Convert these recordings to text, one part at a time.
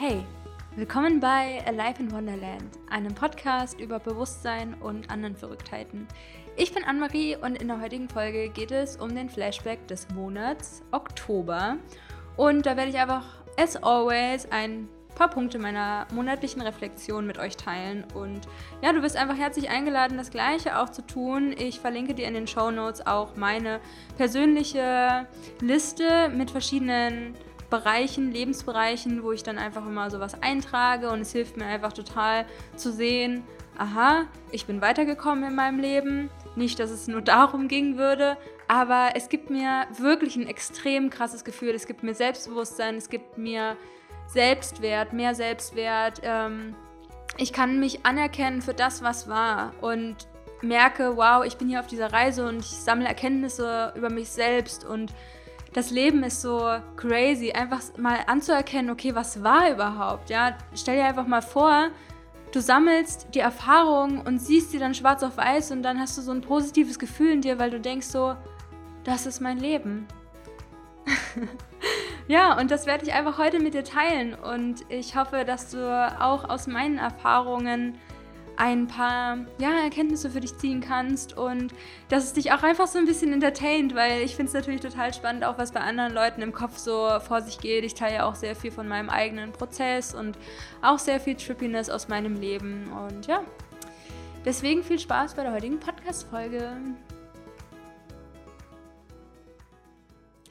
Hey, willkommen bei Alive in Wonderland, einem Podcast über Bewusstsein und anderen Verrücktheiten. Ich bin Anne-Marie und in der heutigen Folge geht es um den Flashback des Monats Oktober. Und da werde ich einfach, as always, ein paar Punkte meiner monatlichen Reflexion mit euch teilen. Und ja, du bist einfach herzlich eingeladen, das Gleiche auch zu tun. Ich verlinke dir in den Show Notes auch meine persönliche Liste mit verschiedenen Bereichen, Lebensbereichen, wo ich dann einfach immer sowas eintrage und es hilft mir einfach total zu sehen, aha, ich bin weitergekommen in meinem Leben. Nicht, dass es nur darum gehen würde, aber es gibt mir wirklich ein extrem krasses Gefühl. Es gibt mir Selbstbewusstsein, es gibt mir Selbstwert, mehr Selbstwert. Ähm, ich kann mich anerkennen für das, was war und merke, wow, ich bin hier auf dieser Reise und ich sammle Erkenntnisse über mich selbst und das Leben ist so crazy, einfach mal anzuerkennen, okay, was war überhaupt? Ja, stell dir einfach mal vor, du sammelst die Erfahrung und siehst sie dann schwarz auf weiß und dann hast du so ein positives Gefühl in dir, weil du denkst so, das ist mein Leben. ja, und das werde ich einfach heute mit dir teilen und ich hoffe, dass du auch aus meinen Erfahrungen ein paar ja, Erkenntnisse für dich ziehen kannst und dass es dich auch einfach so ein bisschen entertaint, weil ich finde es natürlich total spannend, auch was bei anderen Leuten im Kopf so vor sich geht. Ich teile ja auch sehr viel von meinem eigenen Prozess und auch sehr viel Trippiness aus meinem Leben und ja, deswegen viel Spaß bei der heutigen Podcast-Folge.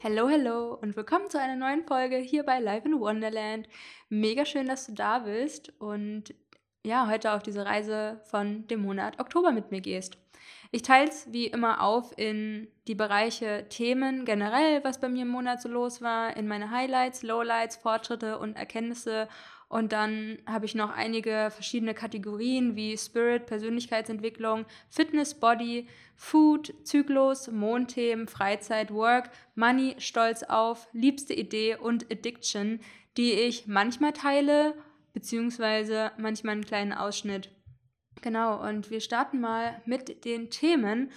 Hallo, hallo und willkommen zu einer neuen Folge hier bei Live in Wonderland. Mega schön, dass du da bist und ja, heute auf diese Reise von dem Monat Oktober mit mir gehst. Ich teile es wie immer auf in die Bereiche Themen generell, was bei mir im Monat so los war, in meine Highlights, Lowlights, Fortschritte und Erkenntnisse. Und dann habe ich noch einige verschiedene Kategorien wie Spirit, Persönlichkeitsentwicklung, Fitness, Body, Food, Zyklus, Mondthemen, Freizeit, Work, Money, Stolz auf, liebste Idee und Addiction, die ich manchmal teile beziehungsweise manchmal einen kleinen Ausschnitt. Genau, und wir starten mal mit den Themen.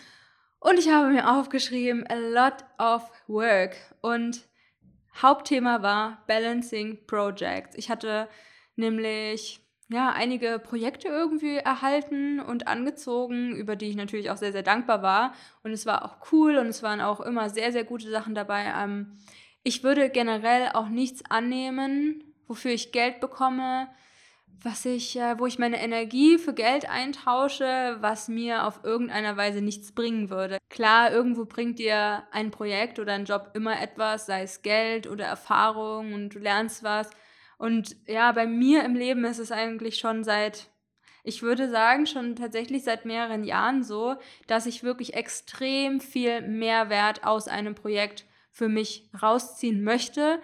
Und ich habe mir aufgeschrieben, a lot of work. Und Hauptthema war Balancing Projects. Ich hatte nämlich ja, einige Projekte irgendwie erhalten und angezogen, über die ich natürlich auch sehr, sehr dankbar war. Und es war auch cool und es waren auch immer sehr, sehr gute Sachen dabei. Ähm, ich würde generell auch nichts annehmen, wofür ich Geld bekomme, was ich, äh, wo ich meine Energie für Geld eintausche, was mir auf irgendeiner Weise nichts bringen würde. Klar, irgendwo bringt dir ein Projekt oder ein Job immer etwas, sei es Geld oder Erfahrung und du lernst was. Und ja, bei mir im Leben ist es eigentlich schon seit, ich würde sagen, schon tatsächlich seit mehreren Jahren so, dass ich wirklich extrem viel Mehrwert aus einem Projekt für mich rausziehen möchte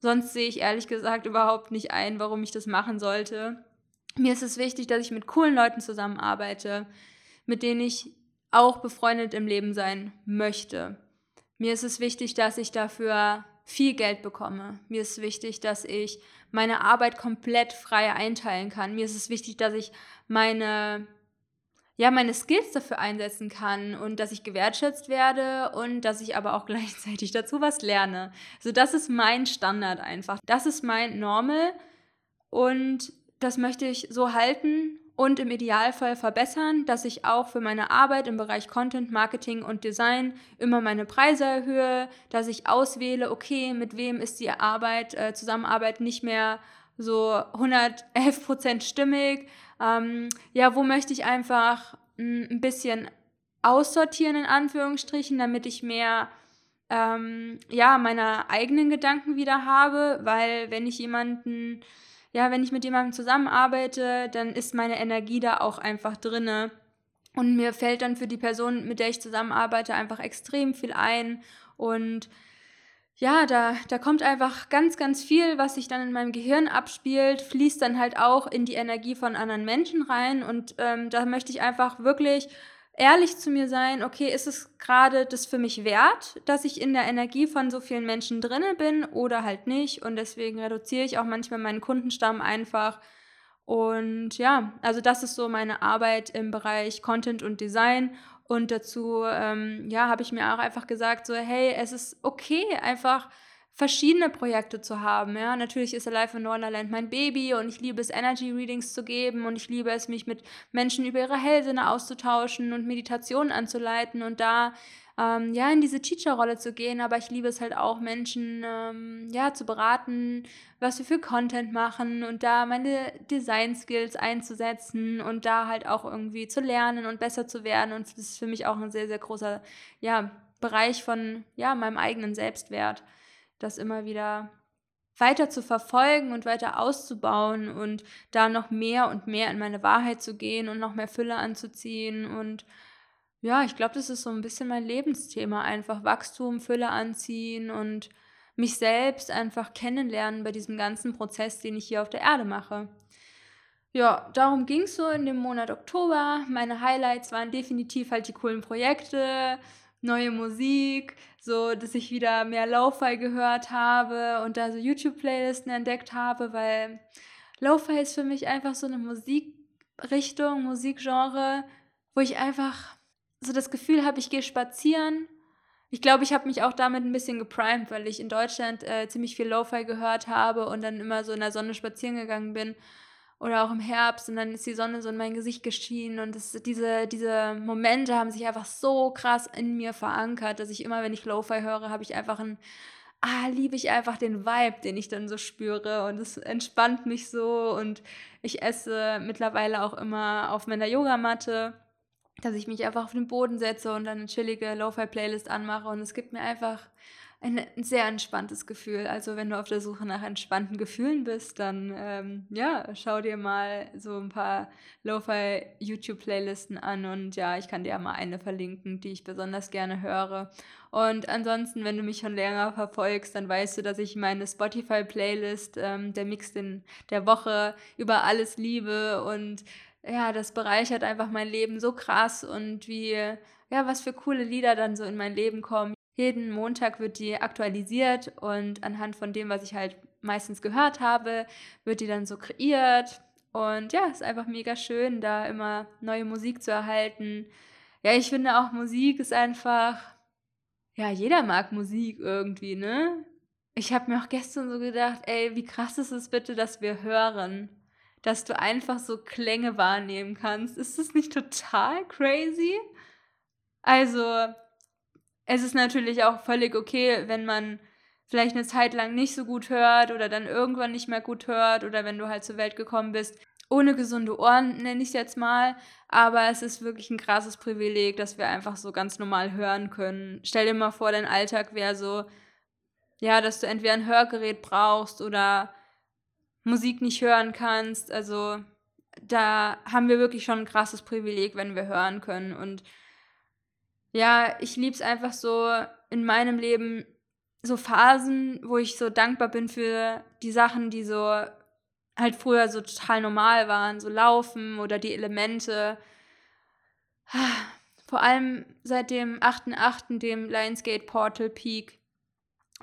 Sonst sehe ich ehrlich gesagt überhaupt nicht ein, warum ich das machen sollte. Mir ist es wichtig, dass ich mit coolen Leuten zusammenarbeite, mit denen ich auch befreundet im Leben sein möchte. Mir ist es wichtig, dass ich dafür viel Geld bekomme. Mir ist wichtig, dass ich meine Arbeit komplett frei einteilen kann. Mir ist es wichtig, dass ich meine ja, meine Skills dafür einsetzen kann und dass ich gewertschätzt werde und dass ich aber auch gleichzeitig dazu was lerne. So, das ist mein Standard einfach. Das ist mein Normal und das möchte ich so halten und im Idealfall verbessern, dass ich auch für meine Arbeit im Bereich Content, Marketing und Design immer meine Preise erhöhe, dass ich auswähle, okay, mit wem ist die Arbeit, äh, Zusammenarbeit nicht mehr so 111 Prozent stimmig. Ähm, ja, wo möchte ich einfach hm, ein bisschen aussortieren, in Anführungsstrichen, damit ich mehr ähm, ja, meine eigenen Gedanken wieder habe, weil wenn ich jemanden, ja, wenn ich mit jemandem zusammenarbeite, dann ist meine Energie da auch einfach drinne. Und mir fällt dann für die Person, mit der ich zusammenarbeite, einfach extrem viel ein. Und ja, da, da kommt einfach ganz, ganz viel, was sich dann in meinem Gehirn abspielt, fließt dann halt auch in die Energie von anderen Menschen rein. Und ähm, da möchte ich einfach wirklich ehrlich zu mir sein, okay, ist es gerade das für mich wert, dass ich in der Energie von so vielen Menschen drinne bin oder halt nicht. Und deswegen reduziere ich auch manchmal meinen Kundenstamm einfach. Und ja, also das ist so meine Arbeit im Bereich Content und Design. Und dazu, ähm, ja, habe ich mir auch einfach gesagt, so, hey, es ist okay, einfach verschiedene Projekte zu haben. Ja, natürlich ist Alive in Wonderland mein Baby und ich liebe es, Energy Readings zu geben und ich liebe es, mich mit Menschen über ihre Hellsinne auszutauschen und Meditationen anzuleiten und da ähm, ja in diese Teacher-Rolle zu gehen. Aber ich liebe es halt auch, Menschen ähm, ja zu beraten, was wir für Content machen und da meine Design-Skills einzusetzen und da halt auch irgendwie zu lernen und besser zu werden. Und das ist für mich auch ein sehr, sehr großer ja, Bereich von ja, meinem eigenen Selbstwert das immer wieder weiter zu verfolgen und weiter auszubauen und da noch mehr und mehr in meine Wahrheit zu gehen und noch mehr Fülle anzuziehen. Und ja, ich glaube, das ist so ein bisschen mein Lebensthema, einfach Wachstum, Fülle anziehen und mich selbst einfach kennenlernen bei diesem ganzen Prozess, den ich hier auf der Erde mache. Ja, darum ging es so in dem Monat Oktober. Meine Highlights waren definitiv halt die coolen Projekte, neue Musik, so dass ich wieder mehr Lo-Fi gehört habe und da so YouTube-Playlisten entdeckt habe, weil Lo-Fi ist für mich einfach so eine Musikrichtung, Musikgenre, wo ich einfach so das Gefühl habe, ich gehe spazieren. Ich glaube, ich habe mich auch damit ein bisschen geprimed, weil ich in Deutschland äh, ziemlich viel Lo-Fi gehört habe und dann immer so in der Sonne spazieren gegangen bin oder auch im Herbst und dann ist die Sonne so in mein Gesicht geschienen und das, diese, diese Momente haben sich einfach so krass in mir verankert, dass ich immer, wenn ich Lo-Fi höre, habe ich einfach ein, ah, liebe ich einfach den Vibe, den ich dann so spüre und es entspannt mich so und ich esse mittlerweile auch immer auf meiner Yogamatte, dass ich mich einfach auf den Boden setze und dann eine chillige Lo-Fi-Playlist anmache und es gibt mir einfach ein, sehr entspanntes Gefühl. Also wenn du auf der Suche nach entspannten Gefühlen bist, dann ähm, ja, schau dir mal so ein paar Lo-Fi YouTube-Playlisten an und ja, ich kann dir ja mal eine verlinken, die ich besonders gerne höre. Und ansonsten, wenn du mich schon länger verfolgst, dann weißt du, dass ich meine Spotify-Playlist, ähm, der Mix den, der Woche, über alles liebe und ja, das bereichert einfach mein Leben so krass und wie, ja, was für coole Lieder dann so in mein Leben kommen. Jeden Montag wird die aktualisiert und anhand von dem, was ich halt meistens gehört habe, wird die dann so kreiert. Und ja, ist einfach mega schön, da immer neue Musik zu erhalten. Ja, ich finde auch Musik ist einfach, ja, jeder mag Musik irgendwie, ne? Ich habe mir auch gestern so gedacht, ey, wie krass ist es bitte, dass wir hören, dass du einfach so Klänge wahrnehmen kannst. Ist das nicht total crazy? Also, es ist natürlich auch völlig okay, wenn man vielleicht eine Zeit lang nicht so gut hört oder dann irgendwann nicht mehr gut hört oder wenn du halt zur Welt gekommen bist. Ohne gesunde Ohren nenne ich es jetzt mal, aber es ist wirklich ein krasses Privileg, dass wir einfach so ganz normal hören können. Stell dir mal vor, dein Alltag wäre so, ja, dass du entweder ein Hörgerät brauchst oder Musik nicht hören kannst. Also da haben wir wirklich schon ein krasses Privileg, wenn wir hören können und ja, ich liebe es einfach so in meinem Leben, so Phasen, wo ich so dankbar bin für die Sachen, die so halt früher so total normal waren, so Laufen oder die Elemente. Vor allem seit dem 8.8., dem Lionsgate Portal Peak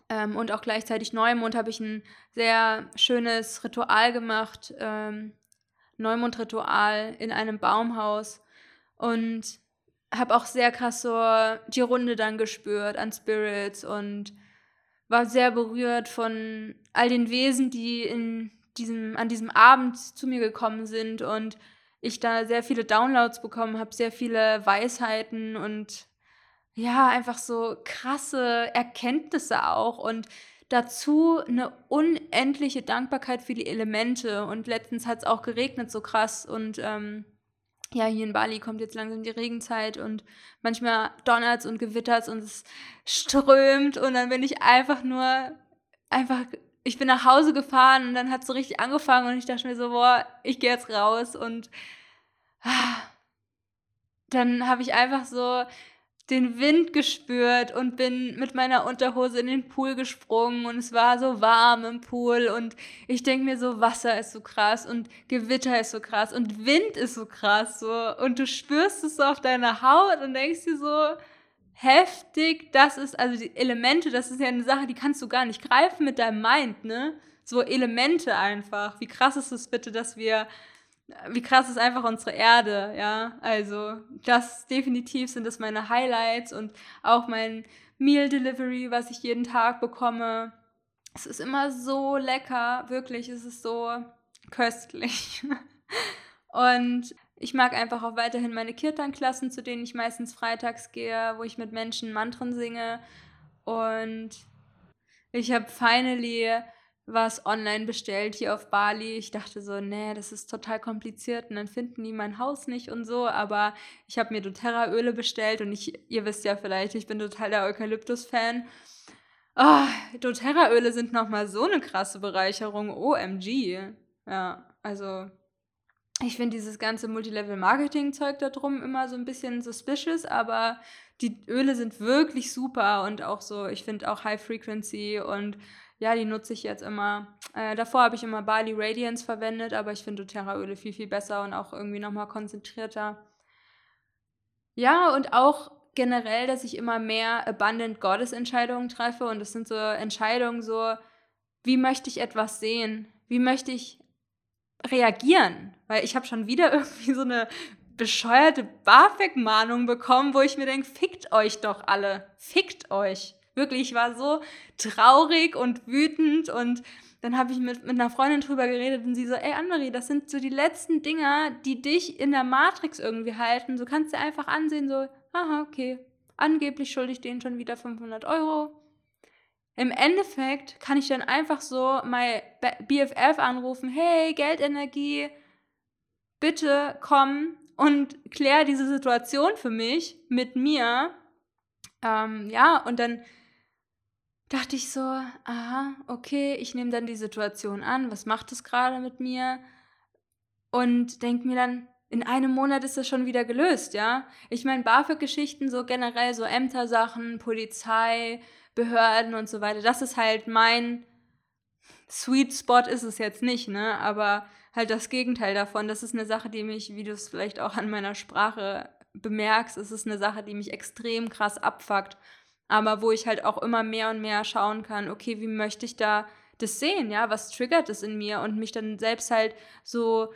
ähm, und auch gleichzeitig Neumond habe ich ein sehr schönes Ritual gemacht, ähm, Neumondritual in einem Baumhaus. Und habe auch sehr krass so die Runde dann gespürt an Spirits und war sehr berührt von all den Wesen, die in diesem, an diesem Abend zu mir gekommen sind und ich da sehr viele Downloads bekommen habe, sehr viele Weisheiten und ja, einfach so krasse Erkenntnisse auch und dazu eine unendliche Dankbarkeit für die Elemente. Und letztens hat es auch geregnet so krass. Und ähm, ja, hier in Bali kommt jetzt langsam die Regenzeit und manchmal donnert es und gewittert und es strömt. Und dann bin ich einfach nur, einfach, ich bin nach Hause gefahren und dann hat es so richtig angefangen und ich dachte mir so, boah, ich gehe jetzt raus. Und ah, dann habe ich einfach so den Wind gespürt und bin mit meiner Unterhose in den Pool gesprungen und es war so warm im Pool und ich denke mir so, Wasser ist so krass und Gewitter ist so krass und Wind ist so krass so und du spürst es so auf deiner Haut und denkst dir so, heftig, das ist, also die Elemente, das ist ja eine Sache, die kannst du gar nicht greifen mit deinem Mind, ne? So Elemente einfach. Wie krass ist es bitte, dass wir wie krass ist einfach unsere Erde, ja. Also, das definitiv sind das meine Highlights und auch mein Meal Delivery, was ich jeden Tag bekomme. Es ist immer so lecker, wirklich, es ist so köstlich. Und ich mag einfach auch weiterhin meine Kirtan-Klassen, zu denen ich meistens freitags gehe, wo ich mit Menschen Mantren singe. Und ich habe finally was online bestellt hier auf Bali. Ich dachte so, nee, das ist total kompliziert und dann finden die mein Haus nicht und so. Aber ich habe mir doTERRA-Öle bestellt und ich, ihr wisst ja vielleicht, ich bin total der Eukalyptus-Fan. Oh, doTERRA-Öle sind nochmal so eine krasse Bereicherung. OMG. Ja, also ich finde dieses ganze Multilevel-Marketing-Zeug da drum immer so ein bisschen suspicious, aber die Öle sind wirklich super und auch so, ich finde auch High Frequency und ja, die nutze ich jetzt immer. Äh, davor habe ich immer Bali Radiance verwendet, aber ich finde doTERRA-Öle viel, viel besser und auch irgendwie nochmal konzentrierter. Ja, und auch generell, dass ich immer mehr Abundant Goddess-Entscheidungen treffe und das sind so Entscheidungen so, wie möchte ich etwas sehen? Wie möchte ich reagieren? Weil ich habe schon wieder irgendwie so eine bescheuerte BAföG-Mahnung bekommen, wo ich mir denke, fickt euch doch alle, fickt euch. Wirklich, ich war so traurig und wütend und dann habe ich mit, mit einer Freundin drüber geredet und sie so, ey Annemarie, das sind so die letzten Dinger, die dich in der Matrix irgendwie halten. So kannst du einfach ansehen, so, aha, okay, angeblich schulde ich denen schon wieder 500 Euro. Im Endeffekt kann ich dann einfach so mein BFF anrufen, hey, Geldenergie, bitte komm und klär diese Situation für mich mit mir. Ähm, ja, und dann dachte ich so, aha, okay, ich nehme dann die Situation an, was macht es gerade mit mir? Und denke mir dann, in einem Monat ist das schon wieder gelöst, ja? Ich meine, BAföG-Geschichten, so generell so Ämtersachen, Polizei, Behörden und so weiter, das ist halt mein Sweet Spot ist es jetzt nicht, ne? Aber halt das Gegenteil davon, das ist eine Sache, die mich, wie du es vielleicht auch an meiner Sprache bemerkst, es ist eine Sache, die mich extrem krass abfuckt aber wo ich halt auch immer mehr und mehr schauen kann, okay, wie möchte ich da das sehen, ja, was triggert es in mir? Und mich dann selbst halt so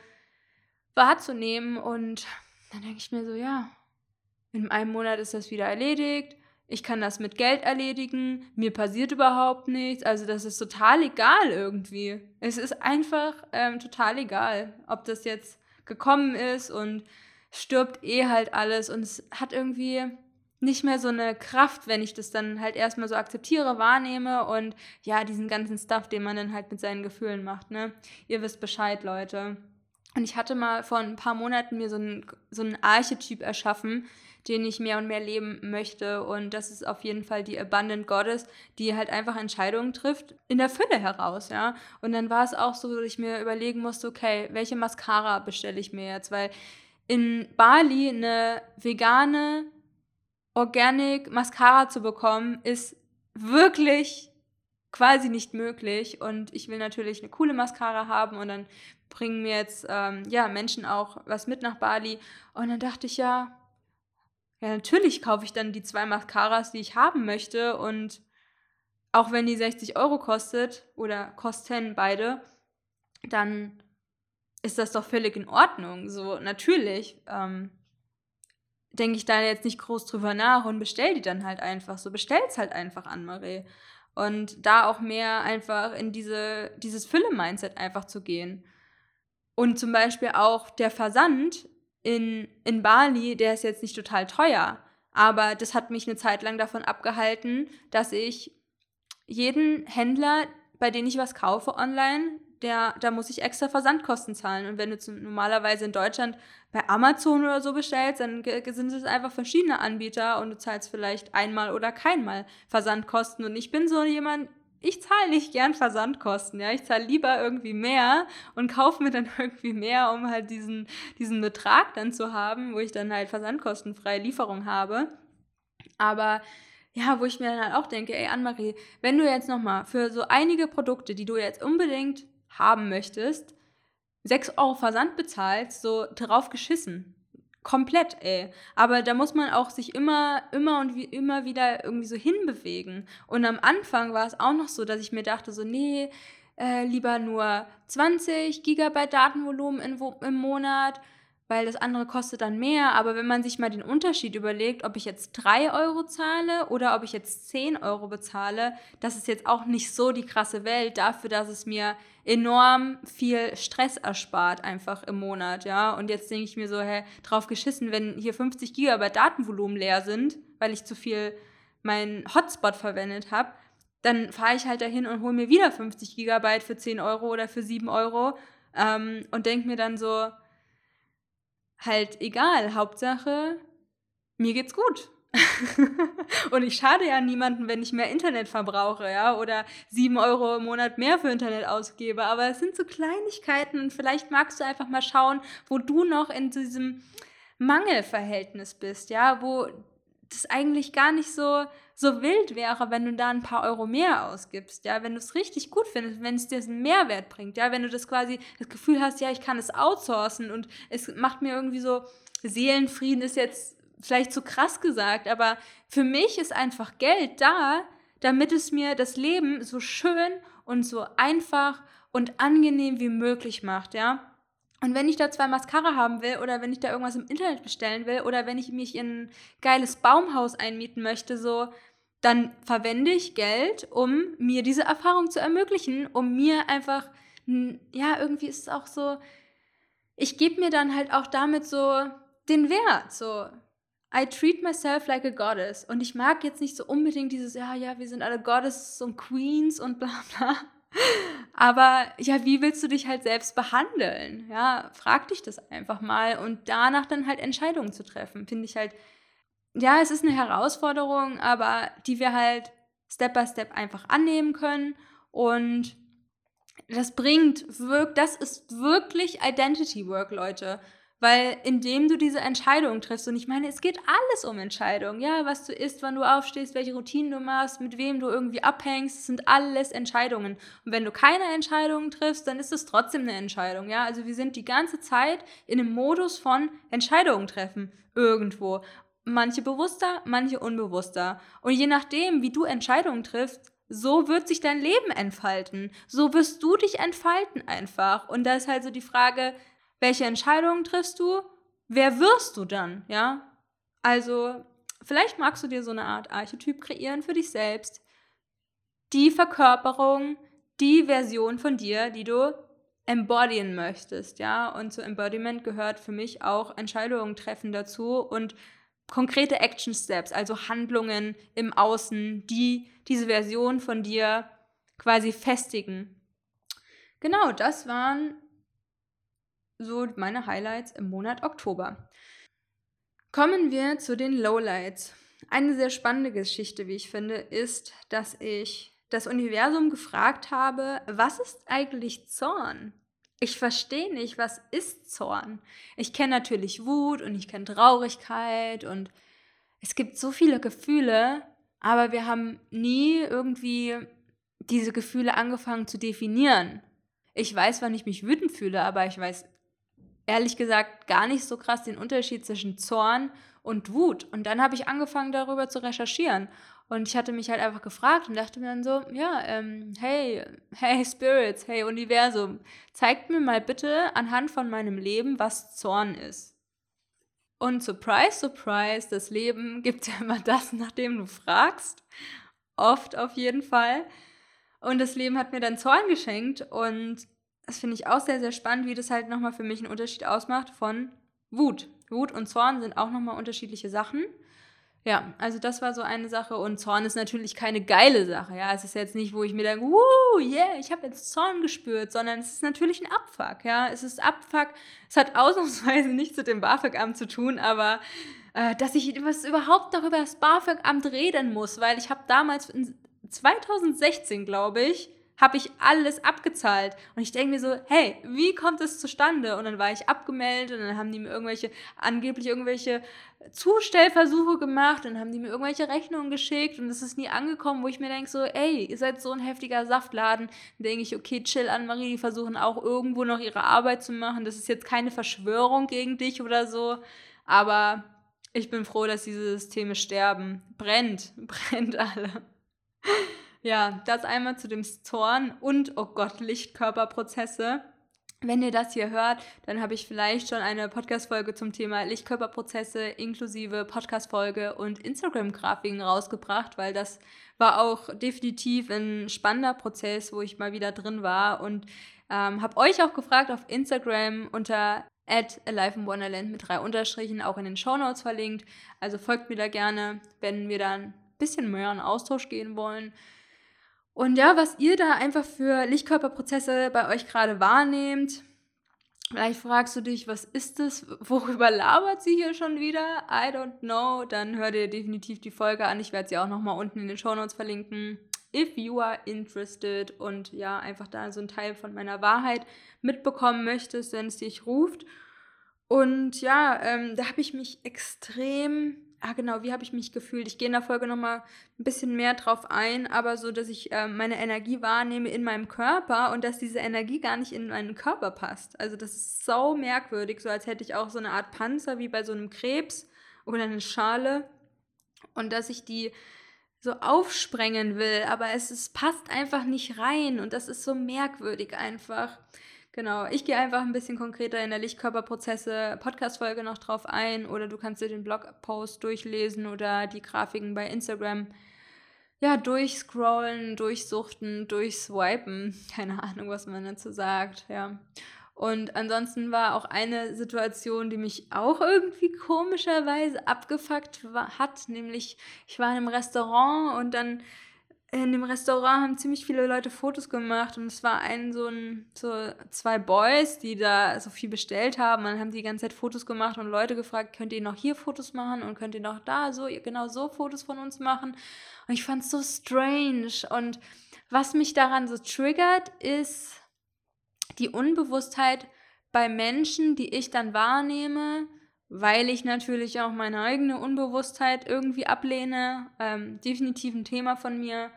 wahrzunehmen und dann denke ich mir so, ja, in einem Monat ist das wieder erledigt, ich kann das mit Geld erledigen, mir passiert überhaupt nichts, also das ist total egal irgendwie. Es ist einfach ähm, total egal, ob das jetzt gekommen ist und stirbt eh halt alles. Und es hat irgendwie, nicht mehr so eine Kraft, wenn ich das dann halt erstmal so akzeptiere, wahrnehme und ja, diesen ganzen Stuff, den man dann halt mit seinen Gefühlen macht, ne? Ihr wisst Bescheid, Leute. Und ich hatte mal vor ein paar Monaten mir so einen, so einen Archetyp erschaffen, den ich mehr und mehr leben möchte. Und das ist auf jeden Fall die Abundant Goddess, die halt einfach Entscheidungen trifft in der Fülle heraus, ja. Und dann war es auch so, dass ich mir überlegen musste, okay, welche Mascara bestelle ich mir jetzt? Weil in Bali eine vegane Organic Mascara zu bekommen, ist wirklich quasi nicht möglich. Und ich will natürlich eine coole Mascara haben und dann bringen mir jetzt ähm, ja, Menschen auch was mit nach Bali. Und dann dachte ich ja, ja, natürlich kaufe ich dann die zwei Mascaras, die ich haben möchte. Und auch wenn die 60 Euro kostet oder kosten beide, dann ist das doch völlig in Ordnung. So, natürlich. Ähm, denke ich da jetzt nicht groß drüber nach und bestell die dann halt einfach so. Bestell's halt einfach an, Marie. Und da auch mehr einfach in diese, dieses Fülle-Mindset einfach zu gehen. Und zum Beispiel auch der Versand in, in Bali, der ist jetzt nicht total teuer. Aber das hat mich eine Zeit lang davon abgehalten, dass ich jeden Händler, bei dem ich was kaufe online, der, da muss ich extra Versandkosten zahlen. Und wenn du zum, normalerweise in Deutschland bei Amazon oder so bestellst, dann sind es einfach verschiedene Anbieter und du zahlst vielleicht einmal oder keinmal Versandkosten. Und ich bin so jemand, ich zahle nicht gern Versandkosten, ja. Ich zahle lieber irgendwie mehr und kaufe mir dann irgendwie mehr, um halt diesen, diesen Betrag dann zu haben, wo ich dann halt versandkostenfreie Lieferung habe. Aber ja, wo ich mir dann halt auch denke, ey, Annemarie, wenn du jetzt nochmal für so einige Produkte, die du jetzt unbedingt haben möchtest, 6 Euro Versand bezahlst, so drauf geschissen. Komplett, ey. Aber da muss man auch sich immer, immer und wie, immer wieder irgendwie so hinbewegen. Und am Anfang war es auch noch so, dass ich mir dachte, so, nee, äh, lieber nur 20 Gigabyte Datenvolumen in, im Monat weil das andere kostet dann mehr. Aber wenn man sich mal den Unterschied überlegt, ob ich jetzt 3 Euro zahle oder ob ich jetzt 10 Euro bezahle, das ist jetzt auch nicht so die krasse Welt dafür, dass es mir enorm viel Stress erspart einfach im Monat, ja. Und jetzt denke ich mir so, hä, drauf geschissen, wenn hier 50 Gigabyte Datenvolumen leer sind, weil ich zu viel meinen Hotspot verwendet habe, dann fahre ich halt dahin und hole mir wieder 50 Gigabyte für 10 Euro oder für 7 Euro ähm, und denke mir dann so, halt egal, Hauptsache, mir geht's gut. und ich schade ja niemandem, wenn ich mehr Internet verbrauche, ja, oder sieben Euro im Monat mehr für Internet ausgebe. Aber es sind so Kleinigkeiten und vielleicht magst du einfach mal schauen, wo du noch in diesem Mangelverhältnis bist, ja, wo das eigentlich gar nicht so, so wild wäre, wenn du da ein paar Euro mehr ausgibst, ja, wenn du es richtig gut findest, wenn es dir einen Mehrwert bringt, ja, wenn du das quasi das Gefühl hast, ja, ich kann es outsourcen und es macht mir irgendwie so Seelenfrieden ist jetzt vielleicht zu krass gesagt, aber für mich ist einfach Geld da, damit es mir das Leben so schön und so einfach und angenehm wie möglich macht, ja. Und wenn ich da zwei Mascara haben will oder wenn ich da irgendwas im Internet bestellen will oder wenn ich mich in ein geiles Baumhaus einmieten möchte, so, dann verwende ich Geld, um mir diese Erfahrung zu ermöglichen, um mir einfach, ja, irgendwie ist es auch so, ich gebe mir dann halt auch damit so den Wert, so, I treat myself like a goddess. Und ich mag jetzt nicht so unbedingt dieses, ja, ja, wir sind alle Goddesses und Queens und bla bla. Aber ja, wie willst du dich halt selbst behandeln? Ja, frag dich das einfach mal und danach dann halt Entscheidungen zu treffen, finde ich halt, ja, es ist eine Herausforderung, aber die wir halt Step by Step einfach annehmen können und das bringt, wirkt, das ist wirklich Identity Work, Leute. Weil indem du diese Entscheidung triffst, und ich meine, es geht alles um Entscheidungen, ja, was du isst, wann du aufstehst, welche Routinen du machst, mit wem du irgendwie abhängst, sind alles Entscheidungen. Und wenn du keine Entscheidungen triffst, dann ist es trotzdem eine Entscheidung, ja. Also wir sind die ganze Zeit in einem Modus von Entscheidungen treffen, irgendwo. Manche bewusster, manche unbewusster. Und je nachdem, wie du Entscheidungen triffst, so wird sich dein Leben entfalten. So wirst du dich entfalten einfach. Und da ist halt so die Frage, welche Entscheidungen triffst du? Wer wirst du dann? Ja? Also, vielleicht magst du dir so eine Art Archetyp kreieren für dich selbst. Die Verkörperung, die Version von dir, die du embodyen möchtest, ja? Und zu Embodiment gehört für mich auch Entscheidungen treffen dazu und konkrete Action Steps, also Handlungen im Außen, die diese Version von dir quasi festigen. Genau, das waren so meine Highlights im Monat Oktober. Kommen wir zu den Lowlights. Eine sehr spannende Geschichte, wie ich finde, ist, dass ich das Universum gefragt habe, was ist eigentlich Zorn? Ich verstehe nicht, was ist Zorn? Ich kenne natürlich Wut und ich kenne Traurigkeit und es gibt so viele Gefühle, aber wir haben nie irgendwie diese Gefühle angefangen zu definieren. Ich weiß, wann ich mich wütend fühle, aber ich weiß ehrlich gesagt gar nicht so krass den Unterschied zwischen Zorn und Wut. Und dann habe ich angefangen, darüber zu recherchieren. Und ich hatte mich halt einfach gefragt und dachte mir dann so, ja, ähm, hey, hey Spirits, hey Universum, zeigt mir mal bitte anhand von meinem Leben, was Zorn ist. Und surprise, surprise, das Leben gibt ja immer das, nachdem du fragst. Oft auf jeden Fall. Und das Leben hat mir dann Zorn geschenkt und das finde ich auch sehr, sehr spannend, wie das halt nochmal für mich einen Unterschied ausmacht von Wut. Wut und Zorn sind auch nochmal unterschiedliche Sachen. Ja, also das war so eine Sache und Zorn ist natürlich keine geile Sache. Ja, es ist jetzt nicht, wo ich mir denke, wuh, yeah, ich habe jetzt Zorn gespürt, sondern es ist natürlich ein Abfuck. Ja, es ist Abfuck. Es hat ausnahmsweise nichts mit dem BAföG-Amt zu tun, aber äh, dass ich was überhaupt darüber das BAföG-Amt reden muss, weil ich habe damals 2016, glaube ich, habe ich alles abgezahlt. Und ich denke mir so, hey, wie kommt es zustande? Und dann war ich abgemeldet und dann haben die mir irgendwelche, angeblich irgendwelche Zustellversuche gemacht und haben die mir irgendwelche Rechnungen geschickt und es ist nie angekommen, wo ich mir denke so, ey, ihr seid so ein heftiger Saftladen. Denke ich, okay, chill an Marie, die versuchen auch irgendwo noch ihre Arbeit zu machen. Das ist jetzt keine Verschwörung gegen dich oder so, aber ich bin froh, dass diese Systeme sterben. Brennt, brennt alle. Ja, das einmal zu dem Zorn und, oh Gott, Lichtkörperprozesse. wenn ihr das hier hört, dann habe ich vielleicht schon eine Podcast-Folge zum Thema Lichtkörperprozesse inklusive Podcast-Folge und Instagram-Grafiken rausgebracht, weil das war auch definitiv ein spannender Prozess, wo ich mal wieder drin war und ähm, habe euch auch gefragt auf Instagram unter at Alive in Wonderland mit drei Unterstrichen, auch in den Show Notes verlinkt. Also folgt mir da gerne, wenn wir dann ein bisschen mehr in Austausch gehen wollen. Und ja, was ihr da einfach für Lichtkörperprozesse bei euch gerade wahrnehmt. Vielleicht fragst du dich, was ist das? Worüber labert sie hier schon wieder? I don't know. Dann hör dir definitiv die Folge an. Ich werde sie auch nochmal unten in den Show Notes verlinken. If you are interested und ja, einfach da so ein Teil von meiner Wahrheit mitbekommen möchtest, wenn es dich ruft. Und ja, ähm, da habe ich mich extrem ah genau, wie habe ich mich gefühlt? Ich gehe in der Folge nochmal ein bisschen mehr drauf ein, aber so, dass ich äh, meine Energie wahrnehme in meinem Körper und dass diese Energie gar nicht in meinen Körper passt. Also das ist so merkwürdig, so als hätte ich auch so eine Art Panzer wie bei so einem Krebs oder eine Schale und dass ich die so aufsprengen will, aber es, es passt einfach nicht rein und das ist so merkwürdig einfach. Genau, ich gehe einfach ein bisschen konkreter in der Lichtkörperprozesse Podcast-Folge noch drauf ein oder du kannst dir den Blogpost durchlesen oder die Grafiken bei Instagram ja, durchscrollen, durchsuchten, durchswipen. Keine Ahnung, was man dazu sagt, ja. Und ansonsten war auch eine Situation, die mich auch irgendwie komischerweise abgefuckt hat, nämlich ich war in einem Restaurant und dann in dem Restaurant haben ziemlich viele Leute Fotos gemacht und es war ein so ein so zwei Boys, die da so viel bestellt haben. Dann haben die die ganze Zeit Fotos gemacht und Leute gefragt, könnt ihr noch hier Fotos machen und könnt ihr noch da so genau so Fotos von uns machen? Und ich fand es so strange und was mich daran so triggert, ist die Unbewusstheit bei Menschen, die ich dann wahrnehme, weil ich natürlich auch meine eigene Unbewusstheit irgendwie ablehne. Ähm, definitiv ein Thema von mir.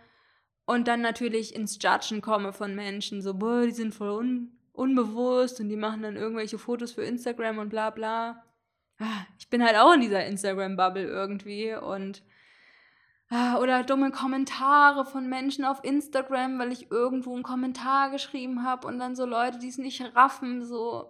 Und dann natürlich ins Judgen komme von Menschen, so, boah, die sind voll un unbewusst und die machen dann irgendwelche Fotos für Instagram und bla bla. Ah, ich bin halt auch in dieser Instagram-Bubble irgendwie und ah, oder dumme Kommentare von Menschen auf Instagram, weil ich irgendwo einen Kommentar geschrieben habe und dann so Leute, die es nicht raffen, so.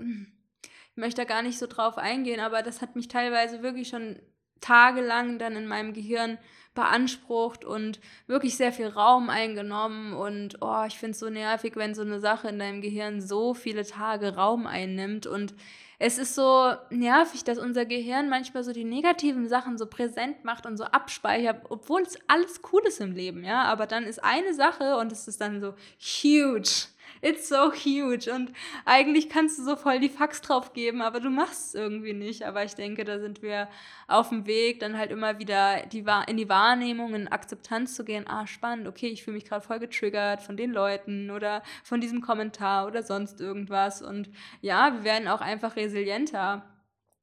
Ich möchte da gar nicht so drauf eingehen, aber das hat mich teilweise wirklich schon tagelang dann in meinem Gehirn beansprucht und wirklich sehr viel Raum eingenommen. Und oh, ich finde es so nervig, wenn so eine Sache in deinem Gehirn so viele Tage Raum einnimmt. Und es ist so nervig, dass unser Gehirn manchmal so die negativen Sachen so präsent macht und so abspeichert, obwohl es alles cool ist im Leben, ja. Aber dann ist eine Sache und es ist dann so huge it's so huge und eigentlich kannst du so voll die Fax drauf geben, aber du machst es irgendwie nicht. Aber ich denke, da sind wir auf dem Weg, dann halt immer wieder die, in die Wahrnehmung, in Akzeptanz zu gehen. Ah, spannend, okay, ich fühle mich gerade voll getriggert von den Leuten oder von diesem Kommentar oder sonst irgendwas. Und ja, wir werden auch einfach resilienter.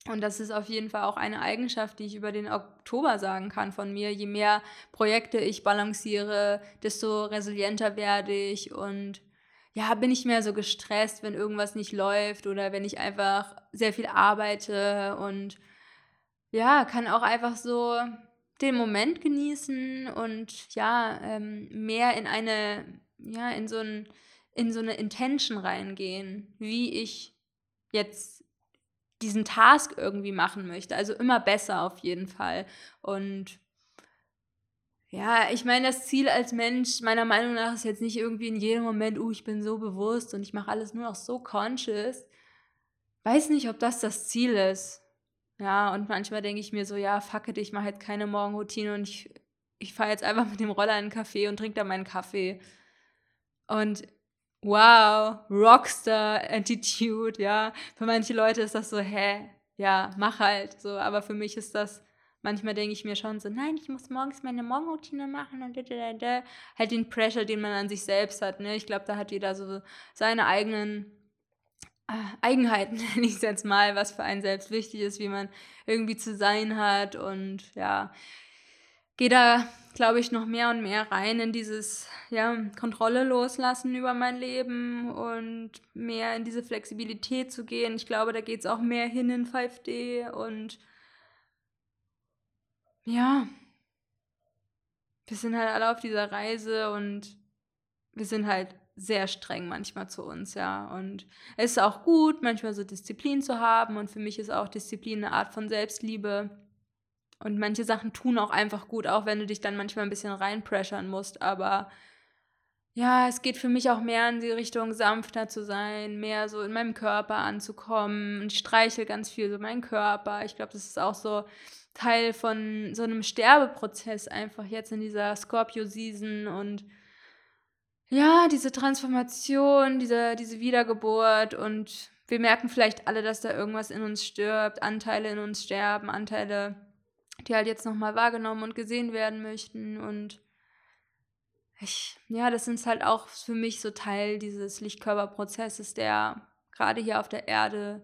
Und das ist auf jeden Fall auch eine Eigenschaft, die ich über den Oktober sagen kann von mir. Je mehr Projekte ich balanciere, desto resilienter werde ich und ja, bin ich mehr so gestresst, wenn irgendwas nicht läuft oder wenn ich einfach sehr viel arbeite und ja, kann auch einfach so den Moment genießen und ja, ähm, mehr in eine, ja, in so ein, in so eine Intention reingehen, wie ich jetzt diesen Task irgendwie machen möchte. Also immer besser auf jeden Fall. Und ja, ich meine, das Ziel als Mensch, meiner Meinung nach, ist jetzt nicht irgendwie in jedem Moment, uh, ich bin so bewusst und ich mache alles nur noch so conscious. Weiß nicht, ob das das Ziel ist. Ja, und manchmal denke ich mir so, ja, fuck it, ich mache jetzt keine Morgenroutine und ich, ich fahre jetzt einfach mit dem Roller in einen Café und trinke da meinen Kaffee. Und wow, Rockstar-Attitude, ja. Für manche Leute ist das so, hä, ja, mach halt. So, aber für mich ist das Manchmal denke ich mir schon so, nein, ich muss morgens meine Morgenroutine machen und da, da, da. halt den Pressure, den man an sich selbst hat. Ne? Ich glaube, da hat jeder so seine eigenen äh, Eigenheiten, nenne ich es jetzt mal, was für einen selbst wichtig ist, wie man irgendwie zu sein hat und ja, gehe da, glaube ich, noch mehr und mehr rein in dieses, ja, Kontrolle loslassen über mein Leben und mehr in diese Flexibilität zu gehen. Ich glaube, da geht es auch mehr hin in 5D und ja, wir sind halt alle auf dieser Reise und wir sind halt sehr streng manchmal zu uns, ja. Und es ist auch gut, manchmal so Disziplin zu haben. Und für mich ist auch Disziplin eine Art von Selbstliebe. Und manche Sachen tun auch einfach gut, auch wenn du dich dann manchmal ein bisschen reinpressern musst. Aber ja, es geht für mich auch mehr in die Richtung, sanfter zu sein, mehr so in meinem Körper anzukommen. Ich streichel ganz viel so meinen Körper. Ich glaube, das ist auch so Teil von so einem Sterbeprozess einfach jetzt in dieser Scorpio-Season und ja, diese Transformation, diese, diese Wiedergeburt und wir merken vielleicht alle, dass da irgendwas in uns stirbt, Anteile in uns sterben, Anteile, die halt jetzt nochmal wahrgenommen und gesehen werden möchten und ich, ja, das ist halt auch für mich so Teil dieses Lichtkörperprozesses, der gerade hier auf der Erde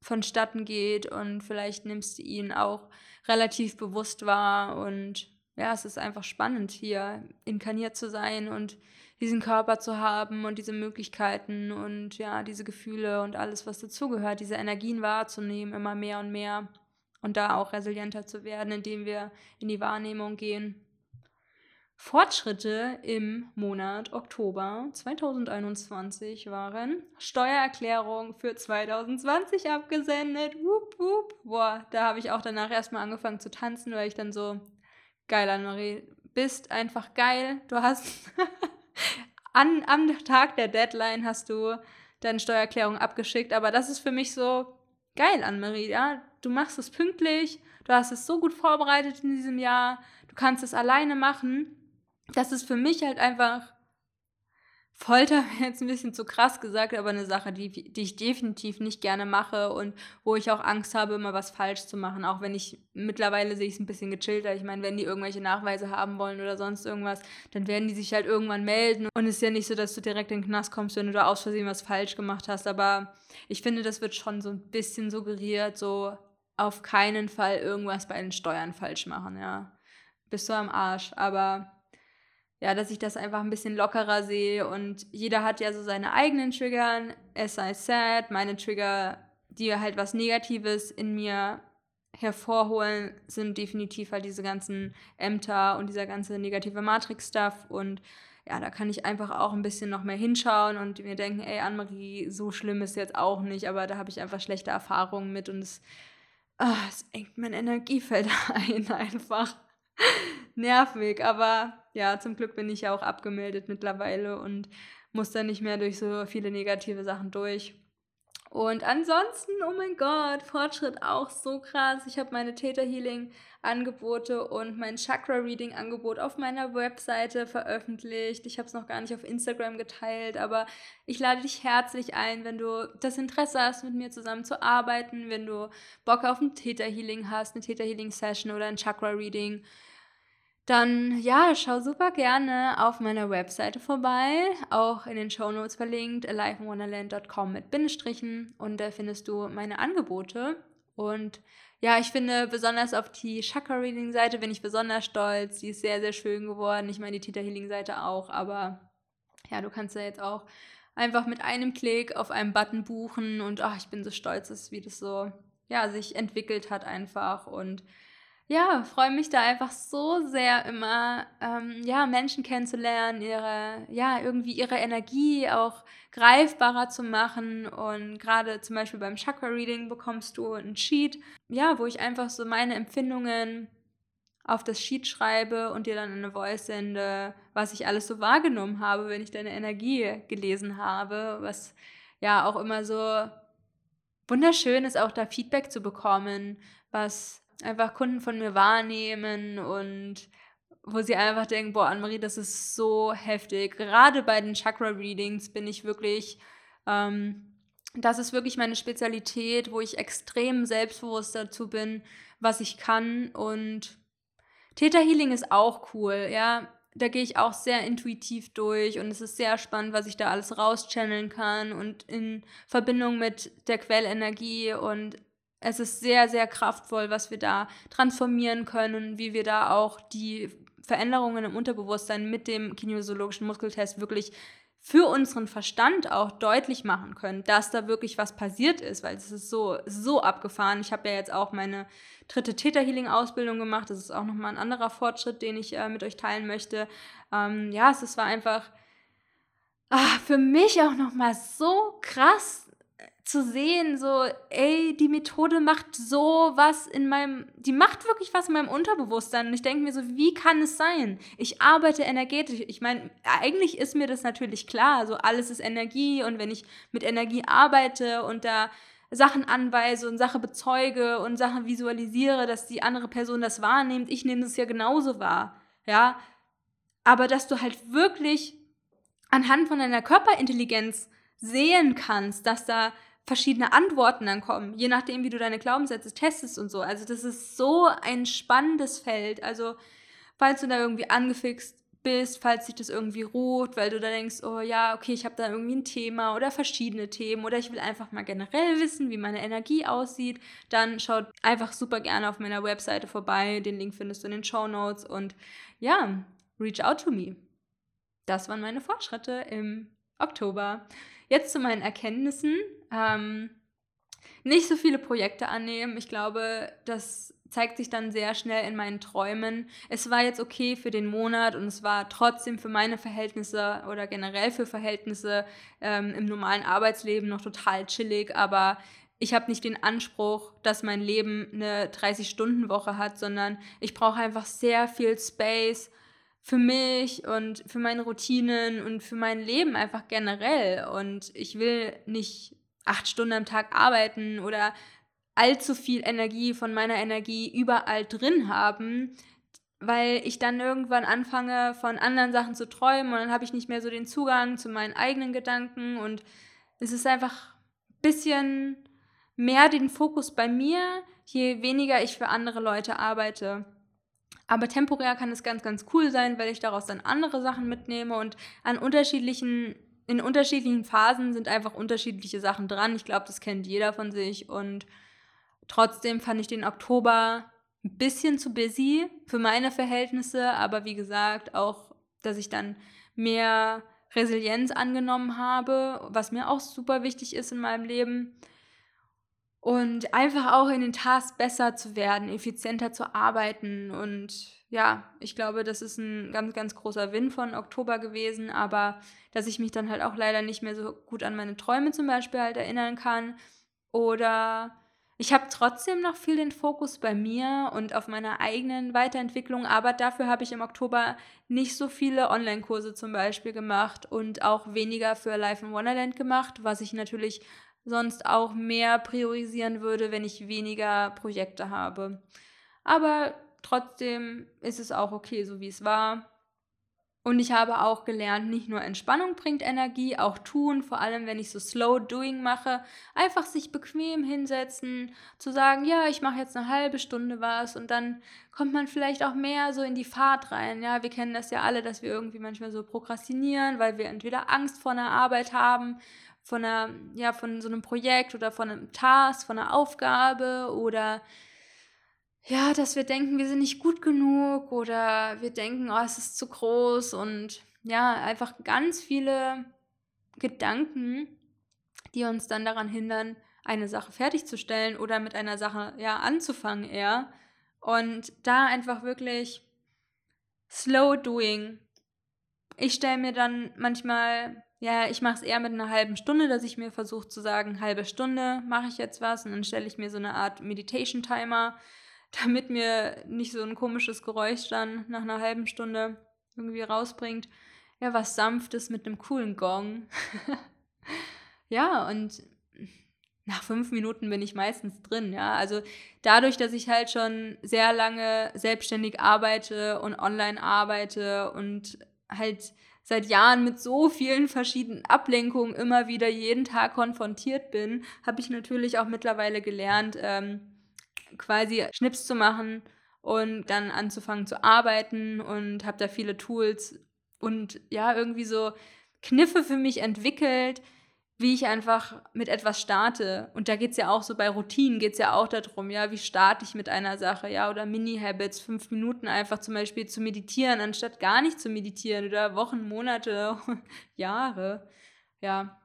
vonstatten geht und vielleicht nimmst du ihn auch relativ bewusst wahr und ja, es ist einfach spannend hier inkarniert zu sein und diesen Körper zu haben und diese Möglichkeiten und ja, diese Gefühle und alles, was dazugehört, diese Energien wahrzunehmen, immer mehr und mehr und da auch resilienter zu werden, indem wir in die Wahrnehmung gehen. Fortschritte im Monat Oktober 2021 waren Steuererklärung für 2020 abgesendet. Wupp, wupp. Boah, da habe ich auch danach erstmal angefangen zu tanzen, weil ich dann so, geil, Anne-Marie, bist einfach geil. Du hast an, am Tag der Deadline hast du deine Steuererklärung abgeschickt, aber das ist für mich so geil, Anne-Marie, ja. Du machst es pünktlich, du hast es so gut vorbereitet in diesem Jahr, du kannst es alleine machen das ist für mich halt einfach Folter jetzt ein bisschen zu krass gesagt, aber eine Sache, die, die ich definitiv nicht gerne mache und wo ich auch Angst habe, immer was falsch zu machen. Auch wenn ich mittlerweile sehe ich es ein bisschen gechillter. Ich meine, wenn die irgendwelche Nachweise haben wollen oder sonst irgendwas, dann werden die sich halt irgendwann melden. Und es ist ja nicht so, dass du direkt in den Knast kommst, wenn du da aus Versehen was falsch gemacht hast. Aber ich finde, das wird schon so ein bisschen suggeriert, so auf keinen Fall irgendwas bei den Steuern falsch machen, ja. Bist du am Arsch. Aber ja, dass ich das einfach ein bisschen lockerer sehe und jeder hat ja so seine eigenen Trigger, as I said, meine Trigger, die halt was Negatives in mir hervorholen, sind definitiv halt diese ganzen Ämter und dieser ganze negative Matrix-Stuff. Und ja, da kann ich einfach auch ein bisschen noch mehr hinschauen und mir denken, ey, Annemarie, so schlimm ist jetzt auch nicht, aber da habe ich einfach schlechte Erfahrungen mit und es, ah, es engt mein Energiefeld ein einfach nervig, aber ja, zum Glück bin ich ja auch abgemeldet mittlerweile und muss dann nicht mehr durch so viele negative Sachen durch. Und ansonsten, oh mein Gott, Fortschritt auch so krass. Ich habe meine Theta Healing Angebote und mein Chakra Reading Angebot auf meiner Webseite veröffentlicht. Ich habe es noch gar nicht auf Instagram geteilt, aber ich lade dich herzlich ein, wenn du das Interesse hast, mit mir zusammen zu arbeiten, wenn du Bock auf ein Theta Healing hast, eine Theta Healing Session oder ein Chakra Reading dann ja, schau super gerne auf meiner Webseite vorbei, auch in den Show Notes verlinkt, aliveinwonderland.com mit Bindestrichen und da findest du meine Angebote. Und ja, ich finde besonders auf die Chakra Reading Seite bin ich besonders stolz. Die ist sehr, sehr schön geworden. Ich meine, die Theta Healing Seite auch, aber ja, du kannst ja jetzt auch einfach mit einem Klick auf einen Button buchen und ach, ich bin so stolz, wie das so ja, sich entwickelt hat einfach und ja, freue mich da einfach so sehr immer, ähm, ja, Menschen kennenzulernen, ihre, ja, irgendwie ihre Energie auch greifbarer zu machen. Und gerade zum Beispiel beim Chakra-Reading bekommst du ein Sheet, ja, wo ich einfach so meine Empfindungen auf das Sheet schreibe und dir dann eine Voice sende, was ich alles so wahrgenommen habe, wenn ich deine Energie gelesen habe, was ja auch immer so wunderschön ist, auch da Feedback zu bekommen, was einfach Kunden von mir wahrnehmen und wo sie einfach denken, boah, Anne-Marie, das ist so heftig. Gerade bei den Chakra-Readings bin ich wirklich, ähm, das ist wirklich meine Spezialität, wo ich extrem selbstbewusst dazu bin, was ich kann. Und Theta Healing ist auch cool, ja. Da gehe ich auch sehr intuitiv durch und es ist sehr spannend, was ich da alles rauschanneln kann und in Verbindung mit der Quellenergie und es ist sehr, sehr kraftvoll, was wir da transformieren können, wie wir da auch die Veränderungen im Unterbewusstsein mit dem kinesiologischen Muskeltest wirklich für unseren Verstand auch deutlich machen können, dass da wirklich was passiert ist, weil es ist so, so abgefahren. Ich habe ja jetzt auch meine dritte Theta Healing Ausbildung gemacht. Das ist auch nochmal ein anderer Fortschritt, den ich äh, mit euch teilen möchte. Ähm, ja, es, es war einfach ach, für mich auch nochmal so krass zu sehen, so, ey, die Methode macht so was in meinem, die macht wirklich was in meinem Unterbewusstsein. Und ich denke mir so, wie kann es sein? Ich arbeite energetisch. Ich meine, eigentlich ist mir das natürlich klar, so alles ist Energie und wenn ich mit Energie arbeite und da Sachen anweise und Sachen bezeuge und Sachen visualisiere, dass die andere Person das wahrnimmt, ich nehme es ja genauso wahr, ja. Aber dass du halt wirklich anhand von deiner Körperintelligenz sehen kannst, dass da verschiedene Antworten dann kommen, je nachdem, wie du deine Glaubenssätze testest und so. Also das ist so ein spannendes Feld. Also falls du da irgendwie angefixt bist, falls sich das irgendwie ruht, weil du da denkst, oh ja, okay, ich habe da irgendwie ein Thema oder verschiedene Themen oder ich will einfach mal generell wissen, wie meine Energie aussieht, dann schaut einfach super gerne auf meiner Webseite vorbei. Den Link findest du in den Show Notes und ja, reach out to me. Das waren meine Fortschritte im Oktober. Jetzt zu meinen Erkenntnissen. Ähm, nicht so viele Projekte annehmen. Ich glaube, das zeigt sich dann sehr schnell in meinen Träumen. Es war jetzt okay für den Monat und es war trotzdem für meine Verhältnisse oder generell für Verhältnisse ähm, im normalen Arbeitsleben noch total chillig, aber ich habe nicht den Anspruch, dass mein Leben eine 30-Stunden-Woche hat, sondern ich brauche einfach sehr viel Space für mich und für meine Routinen und für mein Leben einfach generell. Und ich will nicht acht Stunden am Tag arbeiten oder allzu viel Energie von meiner Energie überall drin haben, weil ich dann irgendwann anfange, von anderen Sachen zu träumen und dann habe ich nicht mehr so den Zugang zu meinen eigenen Gedanken und es ist einfach ein bisschen mehr den Fokus bei mir, je weniger ich für andere Leute arbeite. Aber temporär kann es ganz, ganz cool sein, weil ich daraus dann andere Sachen mitnehme und an unterschiedlichen, in unterschiedlichen Phasen sind einfach unterschiedliche Sachen dran. Ich glaube, das kennt jeder von sich. Und trotzdem fand ich den Oktober ein bisschen zu busy für meine Verhältnisse, aber wie gesagt, auch, dass ich dann mehr Resilienz angenommen habe, was mir auch super wichtig ist in meinem Leben und einfach auch in den Tasks besser zu werden, effizienter zu arbeiten. Und ja, ich glaube, das ist ein ganz, ganz großer Win von Oktober gewesen, aber dass ich mich dann halt auch leider nicht mehr so gut an meine Träume zum Beispiel halt erinnern kann. Oder ich habe trotzdem noch viel den Fokus bei mir und auf meiner eigenen Weiterentwicklung, aber dafür habe ich im Oktober nicht so viele Online-Kurse zum Beispiel gemacht und auch weniger für Life in Wonderland gemacht, was ich natürlich sonst auch mehr priorisieren würde, wenn ich weniger Projekte habe. Aber trotzdem ist es auch okay, so wie es war. Und ich habe auch gelernt, nicht nur Entspannung bringt Energie, auch tun, vor allem wenn ich so Slow Doing mache, einfach sich bequem hinsetzen, zu sagen, ja, ich mache jetzt eine halbe Stunde was und dann kommt man vielleicht auch mehr so in die Fahrt rein. Ja, wir kennen das ja alle, dass wir irgendwie manchmal so prokrastinieren, weil wir entweder Angst vor einer Arbeit haben von einer, ja, von so einem Projekt oder von einem Task, von einer Aufgabe oder ja, dass wir denken, wir sind nicht gut genug oder wir denken, oh, es ist zu groß und ja, einfach ganz viele Gedanken, die uns dann daran hindern, eine Sache fertigzustellen oder mit einer Sache ja anzufangen eher. Und da einfach wirklich slow doing. Ich stelle mir dann manchmal ja, ich mache es eher mit einer halben Stunde, dass ich mir versuche zu sagen, halbe Stunde mache ich jetzt was und dann stelle ich mir so eine Art Meditation-Timer, damit mir nicht so ein komisches Geräusch dann nach einer halben Stunde irgendwie rausbringt. Ja, was Sanftes mit einem coolen Gong. ja, und nach fünf Minuten bin ich meistens drin, ja. Also dadurch, dass ich halt schon sehr lange selbstständig arbeite und online arbeite und halt seit Jahren mit so vielen verschiedenen Ablenkungen immer wieder jeden Tag konfrontiert bin, habe ich natürlich auch mittlerweile gelernt, ähm, quasi Schnips zu machen und dann anzufangen zu arbeiten und habe da viele Tools und ja, irgendwie so Kniffe für mich entwickelt, wie ich einfach mit etwas starte. Und da geht es ja auch so bei Routinen, geht es ja auch darum, ja, wie starte ich mit einer Sache, ja, oder Mini-Habits, fünf Minuten einfach zum Beispiel zu meditieren, anstatt gar nicht zu meditieren oder Wochen, Monate, Jahre. Ja,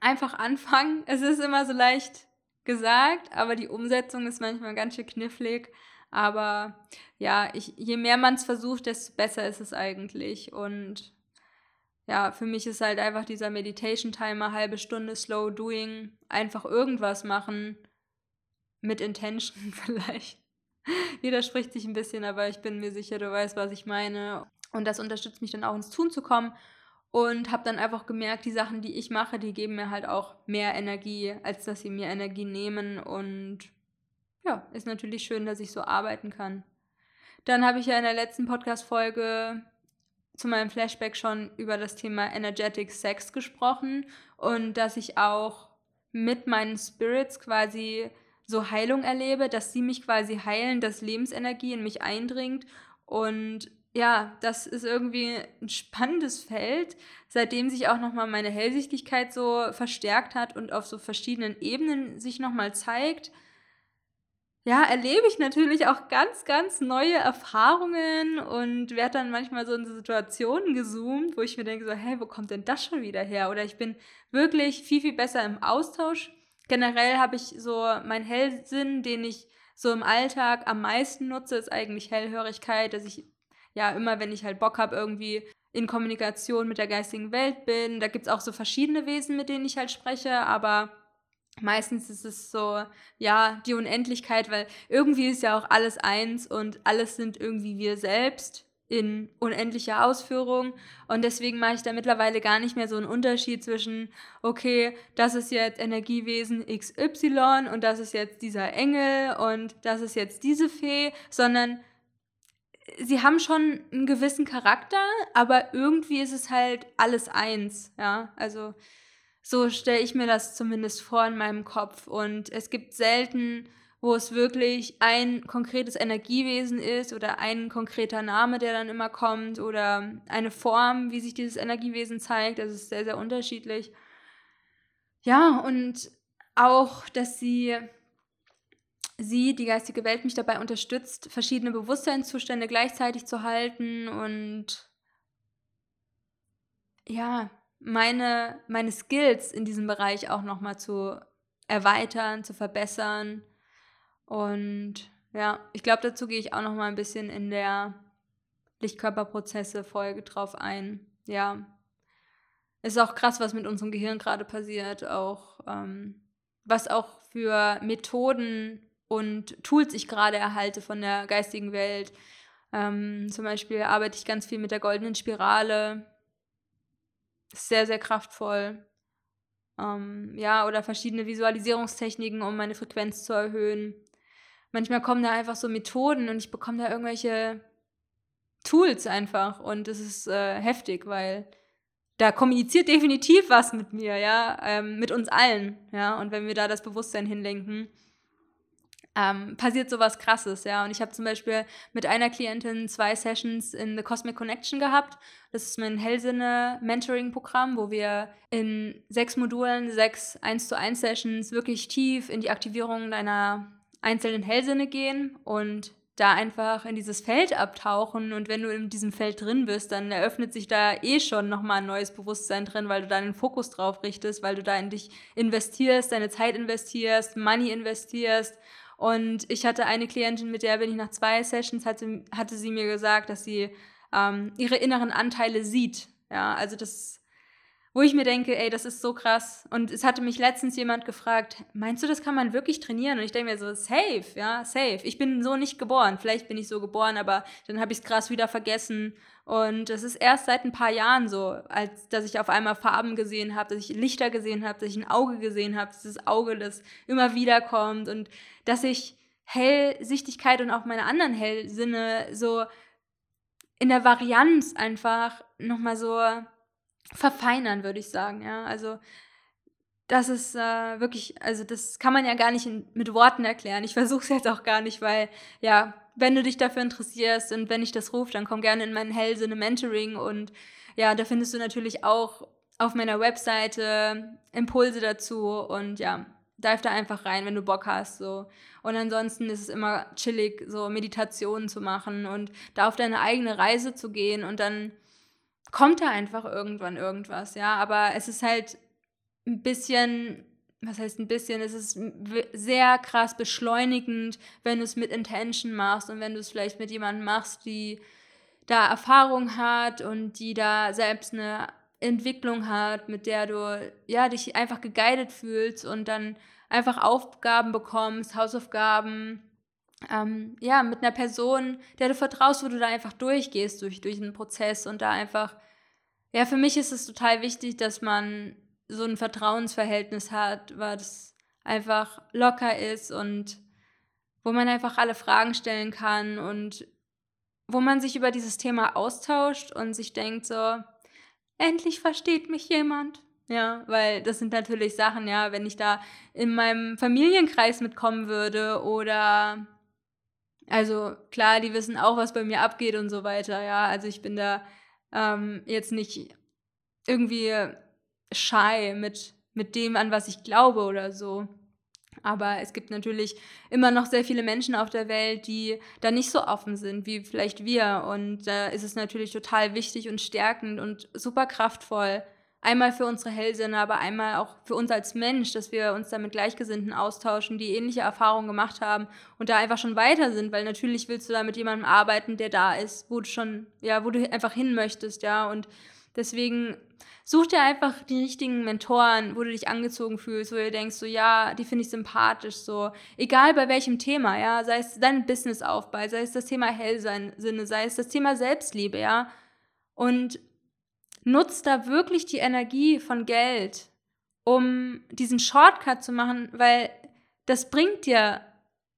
einfach anfangen. Es ist immer so leicht gesagt, aber die Umsetzung ist manchmal ganz schön knifflig. Aber ja, ich, je mehr man es versucht, desto besser ist es eigentlich. Und ja, für mich ist halt einfach dieser Meditation-Timer, halbe Stunde Slow Doing, einfach irgendwas machen mit Intention vielleicht. Widerspricht sich ein bisschen, aber ich bin mir sicher, du weißt, was ich meine. Und das unterstützt mich dann auch ins Tun zu kommen. Und habe dann einfach gemerkt, die Sachen, die ich mache, die geben mir halt auch mehr Energie, als dass sie mir Energie nehmen. Und ja, ist natürlich schön, dass ich so arbeiten kann. Dann habe ich ja in der letzten Podcast-Folge zu meinem Flashback schon über das Thema Energetic Sex gesprochen und dass ich auch mit meinen Spirits quasi so Heilung erlebe, dass sie mich quasi heilen, dass Lebensenergie in mich eindringt. Und ja, das ist irgendwie ein spannendes Feld, seitdem sich auch nochmal meine Hellsichtigkeit so verstärkt hat und auf so verschiedenen Ebenen sich nochmal zeigt ja, erlebe ich natürlich auch ganz, ganz neue Erfahrungen und werde dann manchmal so in Situationen gezoomt, wo ich mir denke, so, hey, wo kommt denn das schon wieder her? Oder ich bin wirklich viel, viel besser im Austausch. Generell habe ich so mein Hellsinn, den ich so im Alltag am meisten nutze, ist eigentlich Hellhörigkeit, dass ich ja immer, wenn ich halt Bock habe, irgendwie in Kommunikation mit der geistigen Welt bin. Da gibt es auch so verschiedene Wesen, mit denen ich halt spreche, aber Meistens ist es so, ja, die Unendlichkeit, weil irgendwie ist ja auch alles eins und alles sind irgendwie wir selbst in unendlicher Ausführung. Und deswegen mache ich da mittlerweile gar nicht mehr so einen Unterschied zwischen, okay, das ist jetzt Energiewesen XY und das ist jetzt dieser Engel und das ist jetzt diese Fee, sondern sie haben schon einen gewissen Charakter, aber irgendwie ist es halt alles eins, ja. Also so stelle ich mir das zumindest vor in meinem Kopf. Und es gibt selten, wo es wirklich ein konkretes Energiewesen ist oder ein konkreter Name, der dann immer kommt oder eine Form, wie sich dieses Energiewesen zeigt. Das ist sehr, sehr unterschiedlich. Ja, und auch, dass sie, sie, die geistige Welt, mich dabei unterstützt, verschiedene Bewusstseinszustände gleichzeitig zu halten und ja, meine, meine Skills in diesem Bereich auch nochmal zu erweitern, zu verbessern. Und ja, ich glaube, dazu gehe ich auch nochmal ein bisschen in der Lichtkörperprozesse-Folge drauf ein. Ja. Ist auch krass, was mit unserem Gehirn gerade passiert, auch ähm, was auch für Methoden und Tools ich gerade erhalte von der geistigen Welt. Ähm, zum Beispiel arbeite ich ganz viel mit der goldenen Spirale, sehr, sehr kraftvoll. Ähm, ja, oder verschiedene Visualisierungstechniken, um meine Frequenz zu erhöhen. Manchmal kommen da einfach so Methoden und ich bekomme da irgendwelche Tools einfach und es ist äh, heftig, weil da kommuniziert definitiv was mit mir, ja, ähm, mit uns allen, ja, und wenn wir da das Bewusstsein hinlenken, ähm, passiert sowas krasses, ja. Und ich habe zum Beispiel mit einer Klientin zwei Sessions in The Cosmic Connection gehabt. Das ist mein Hellsinne-Mentoring-Programm, wo wir in sechs Modulen, sechs 1 zu 1 Sessions wirklich tief in die Aktivierung deiner einzelnen Hellsinne gehen und da einfach in dieses Feld abtauchen und wenn du in diesem Feld drin bist, dann eröffnet sich da eh schon nochmal ein neues Bewusstsein drin, weil du da den Fokus drauf richtest, weil du da in dich investierst, deine Zeit investierst, Money investierst und ich hatte eine Klientin, mit der bin ich nach zwei Sessions, hatte, hatte sie mir gesagt, dass sie ähm, ihre inneren Anteile sieht. Ja, also das, wo ich mir denke, ey, das ist so krass. Und es hatte mich letztens jemand gefragt, meinst du, das kann man wirklich trainieren? Und ich denke mir so, safe, ja, safe. Ich bin so nicht geboren. Vielleicht bin ich so geboren, aber dann habe ich es krass wieder vergessen. Und es ist erst seit ein paar Jahren so, als dass ich auf einmal Farben gesehen habe, dass ich Lichter gesehen habe, dass ich ein Auge gesehen habe, dieses Auge, das immer wieder kommt und dass ich Hellsichtigkeit und auch meine anderen Hellsinne so in der Varianz einfach nochmal so verfeinern, würde ich sagen. Ja, also das ist äh, wirklich, also das kann man ja gar nicht in, mit Worten erklären. Ich versuche es jetzt auch gar nicht, weil ja, wenn du dich dafür interessierst und wenn ich das rufe, dann komm gerne in mein Hellsinne Mentoring und ja, da findest du natürlich auch auf meiner Webseite Impulse dazu und ja, dive da einfach rein, wenn du Bock hast so. Und ansonsten ist es immer chillig, so Meditationen zu machen und da auf deine eigene Reise zu gehen und dann kommt da einfach irgendwann irgendwas, ja, aber es ist halt ein bisschen was heißt ein bisschen, es ist sehr krass beschleunigend, wenn du es mit Intention machst und wenn du es vielleicht mit jemandem machst, die da Erfahrung hat und die da selbst eine Entwicklung hat, mit der du ja dich einfach geguided fühlst und dann einfach Aufgaben bekommst, Hausaufgaben, ähm, ja, mit einer Person, der du vertraust, wo du da einfach durchgehst durch, durch einen Prozess und da einfach, ja, für mich ist es total wichtig, dass man so ein Vertrauensverhältnis hat, was einfach locker ist und wo man einfach alle Fragen stellen kann und wo man sich über dieses Thema austauscht und sich denkt so, endlich versteht mich jemand. Ja, weil das sind natürlich Sachen, ja, wenn ich da in meinem Familienkreis mitkommen würde oder also klar, die wissen auch, was bei mir abgeht und so weiter, ja. Also ich bin da ähm, jetzt nicht irgendwie shy mit, mit dem, an was ich glaube oder so. Aber es gibt natürlich immer noch sehr viele Menschen auf der Welt, die da nicht so offen sind wie vielleicht wir. Und da äh, ist es natürlich total wichtig und stärkend und super kraftvoll, einmal für unsere Hellsinne, aber einmal auch für uns als Mensch, dass wir uns da mit Gleichgesinnten austauschen, die ähnliche Erfahrungen gemacht haben und da einfach schon weiter sind, weil natürlich willst du da mit jemandem arbeiten, der da ist, wo du schon, ja, wo du einfach hin möchtest, ja, und deswegen such dir einfach die richtigen Mentoren, wo du dich angezogen fühlst, wo du denkst, so, ja, die finde ich sympathisch, so, egal bei welchem Thema, ja, sei es dein Businessaufbau, sei es das Thema Hellsinne, sei es das Thema Selbstliebe, ja, und nutzt da wirklich die Energie von Geld, um diesen Shortcut zu machen, weil das bringt dir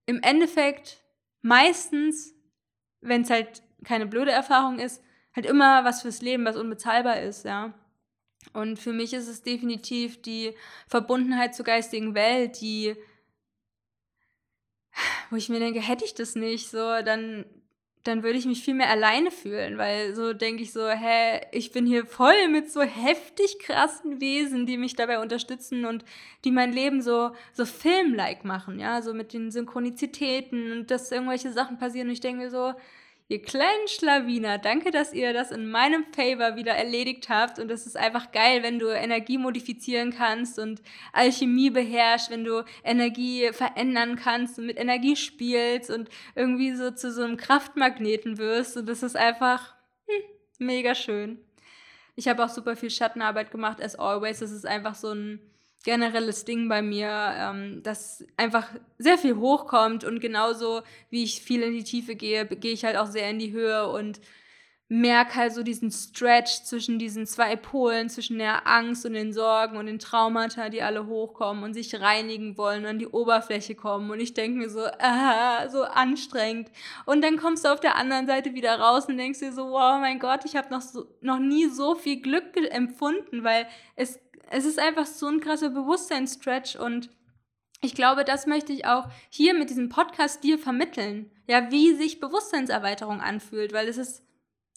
im Endeffekt meistens, wenn es halt keine blöde Erfahrung ist, halt immer was fürs Leben, was unbezahlbar ist, ja. Und für mich ist es definitiv die Verbundenheit zur geistigen Welt, die, wo ich mir denke, hätte ich das nicht, so, dann dann würde ich mich viel mehr alleine fühlen, weil so denke ich so, hä, ich bin hier voll mit so heftig krassen Wesen, die mich dabei unterstützen und die mein Leben so, so filmlike machen, ja, so mit den Synchronizitäten und dass irgendwelche Sachen passieren. Und ich denke mir so, Ihr kleinen Schlawiner, danke, dass ihr das in meinem Favor wieder erledigt habt. Und es ist einfach geil, wenn du Energie modifizieren kannst und Alchemie beherrschst, wenn du Energie verändern kannst und mit Energie spielst und irgendwie so zu so einem Kraftmagneten wirst. Und das ist einfach hm, mega schön. Ich habe auch super viel Schattenarbeit gemacht, as always. Das ist einfach so ein generelles Ding bei mir, ähm, dass einfach sehr viel hochkommt und genauso wie ich viel in die Tiefe gehe, gehe ich halt auch sehr in die Höhe und merke halt so diesen Stretch zwischen diesen zwei Polen, zwischen der Angst und den Sorgen und den Traumata, die alle hochkommen und sich reinigen wollen und an die Oberfläche kommen. Und ich denke mir so, ah, so anstrengend. Und dann kommst du auf der anderen Seite wieder raus und denkst dir so, wow, mein Gott, ich habe noch, so, noch nie so viel Glück empfunden, weil es es ist einfach so ein krasser Bewusstseinsstretch und ich glaube, das möchte ich auch hier mit diesem Podcast dir vermitteln. Ja, wie sich Bewusstseinserweiterung anfühlt, weil es ist,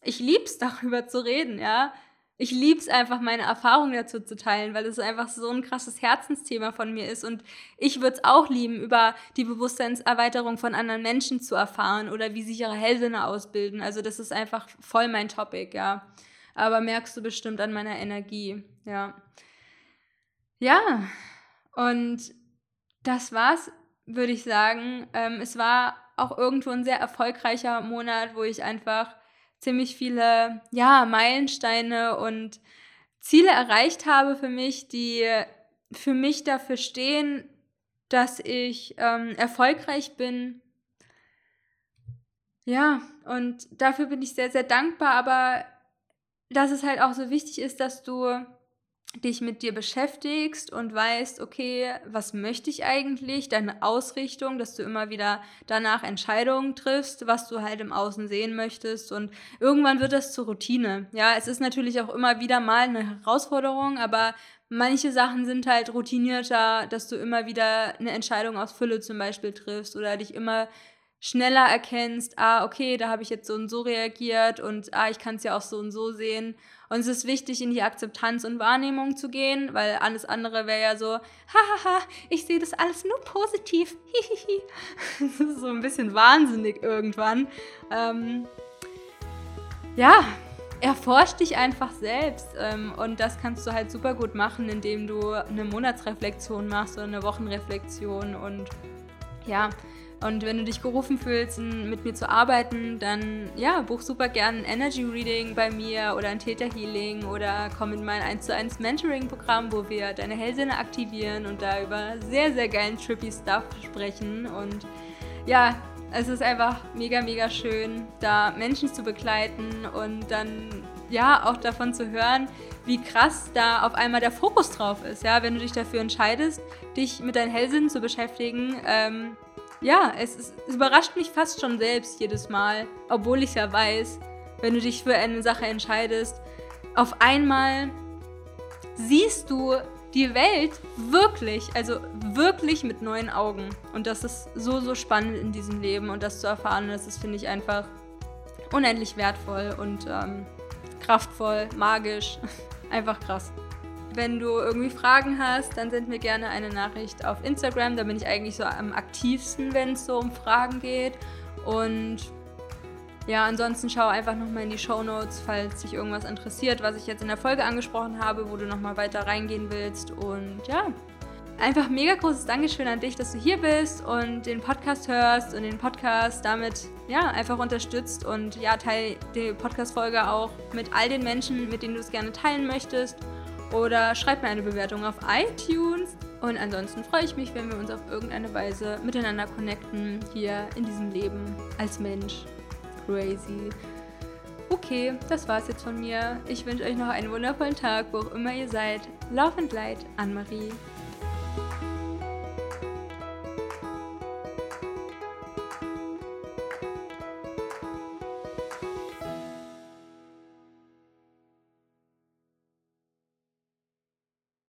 ich lieb's darüber zu reden, ja. Ich lieb's einfach, meine Erfahrungen dazu zu teilen, weil es einfach so ein krasses Herzensthema von mir ist. Und ich würde es auch lieben, über die Bewusstseinserweiterung von anderen Menschen zu erfahren oder wie sich ihre Hellsinne ausbilden. Also das ist einfach voll mein Topic, ja. Aber merkst du bestimmt an meiner Energie, ja. Ja, und das war's, würde ich sagen. Ähm, es war auch irgendwo ein sehr erfolgreicher Monat, wo ich einfach ziemlich viele ja, Meilensteine und Ziele erreicht habe für mich, die für mich dafür stehen, dass ich ähm, erfolgreich bin. Ja, und dafür bin ich sehr, sehr dankbar, aber dass es halt auch so wichtig ist, dass du dich mit dir beschäftigst und weißt, okay, was möchte ich eigentlich, deine Ausrichtung, dass du immer wieder danach Entscheidungen triffst, was du halt im Außen sehen möchtest und irgendwann wird das zur Routine. Ja, es ist natürlich auch immer wieder mal eine Herausforderung, aber manche Sachen sind halt routinierter, dass du immer wieder eine Entscheidung aus Fülle zum Beispiel triffst oder dich immer schneller erkennst, ah, okay, da habe ich jetzt so und so reagiert und ah, ich kann es ja auch so und so sehen. Und es ist wichtig, in die Akzeptanz und Wahrnehmung zu gehen, weil alles andere wäre ja so, hahaha, ich sehe das alles nur positiv. das ist so ein bisschen wahnsinnig irgendwann. Ähm, ja, erforsch dich einfach selbst. Ähm, und das kannst du halt super gut machen, indem du eine Monatsreflexion machst oder eine Wochenreflexion und ja, Und wenn du dich gerufen fühlst, mit mir zu arbeiten, dann ja, buch super gern ein Energy Reading bei mir oder ein Theta Healing oder komm in mein 1 zu 1 Mentoring Programm, wo wir deine Hellsinne aktivieren und da über sehr, sehr geilen trippy Stuff sprechen. Und ja, es ist einfach mega, mega schön, da Menschen zu begleiten und dann ja auch davon zu hören, wie krass da auf einmal der Fokus drauf ist. Ja, wenn du dich dafür entscheidest, dich mit deinen Hellsinnen zu beschäftigen, ähm, ja, es, ist, es überrascht mich fast schon selbst jedes Mal, obwohl ich ja weiß, wenn du dich für eine Sache entscheidest, auf einmal siehst du die Welt wirklich, also wirklich mit neuen Augen. Und das ist so, so spannend in diesem Leben und das zu erfahren, das ist, finde ich, einfach unendlich wertvoll und ähm, kraftvoll, magisch. einfach krass. Wenn du irgendwie Fragen hast, dann send mir gerne eine Nachricht auf Instagram. Da bin ich eigentlich so am aktivsten, wenn es so um Fragen geht. Und ja, ansonsten schau einfach nochmal in die Show Notes, falls dich irgendwas interessiert, was ich jetzt in der Folge angesprochen habe, wo du nochmal weiter reingehen willst. Und ja, einfach mega großes Dankeschön an dich, dass du hier bist und den Podcast hörst und den Podcast damit ja einfach unterstützt und ja, teil die Podcast-Folge auch mit all den Menschen, mit denen du es gerne teilen möchtest oder schreib mir eine Bewertung auf iTunes. Und ansonsten freue ich mich, wenn wir uns auf irgendeine Weise miteinander connecten hier in diesem Leben als Mensch. Crazy. Okay, das war's jetzt von mir. Ich wünsche euch noch einen wundervollen Tag, wo auch immer ihr seid. Love and Light, Anne-Marie.